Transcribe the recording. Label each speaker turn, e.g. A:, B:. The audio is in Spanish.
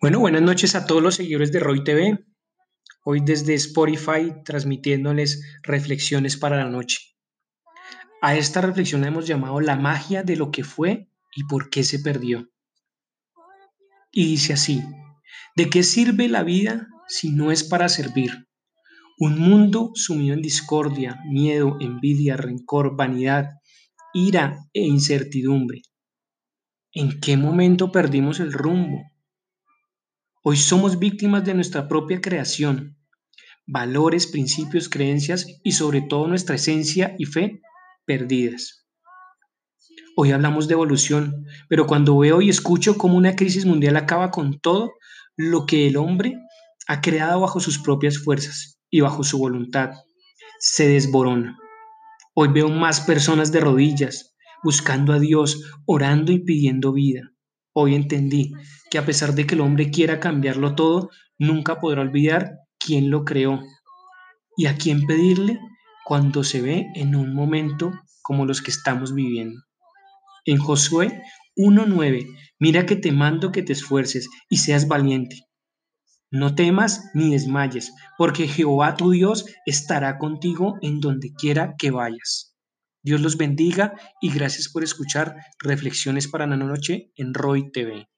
A: Bueno, buenas noches a todos los seguidores de Roy TV. Hoy desde Spotify transmitiéndoles reflexiones para la noche. A esta reflexión la hemos llamado la magia de lo que fue y por qué se perdió. Y dice así, ¿de qué sirve la vida si no es para servir? Un mundo sumido en discordia, miedo, envidia, rencor, vanidad, ira e incertidumbre. ¿En qué momento perdimos el rumbo? Hoy somos víctimas de nuestra propia creación, valores, principios, creencias y sobre todo nuestra esencia y fe perdidas. Hoy hablamos de evolución, pero cuando veo y escucho cómo una crisis mundial acaba con todo lo que el hombre ha creado bajo sus propias fuerzas y bajo su voluntad, se desborona. Hoy veo más personas de rodillas, buscando a Dios, orando y pidiendo vida. Hoy entendí que a pesar de que el hombre quiera cambiarlo todo, nunca podrá olvidar quién lo creó y a quién pedirle cuando se ve en un momento como los que estamos viviendo. En Josué 1.9, mira que te mando que te esfuerces y seas valiente. No temas ni desmayes, porque Jehová tu Dios estará contigo en donde quiera que vayas. Dios los bendiga y gracias por escuchar Reflexiones para la Noche en Roy TV.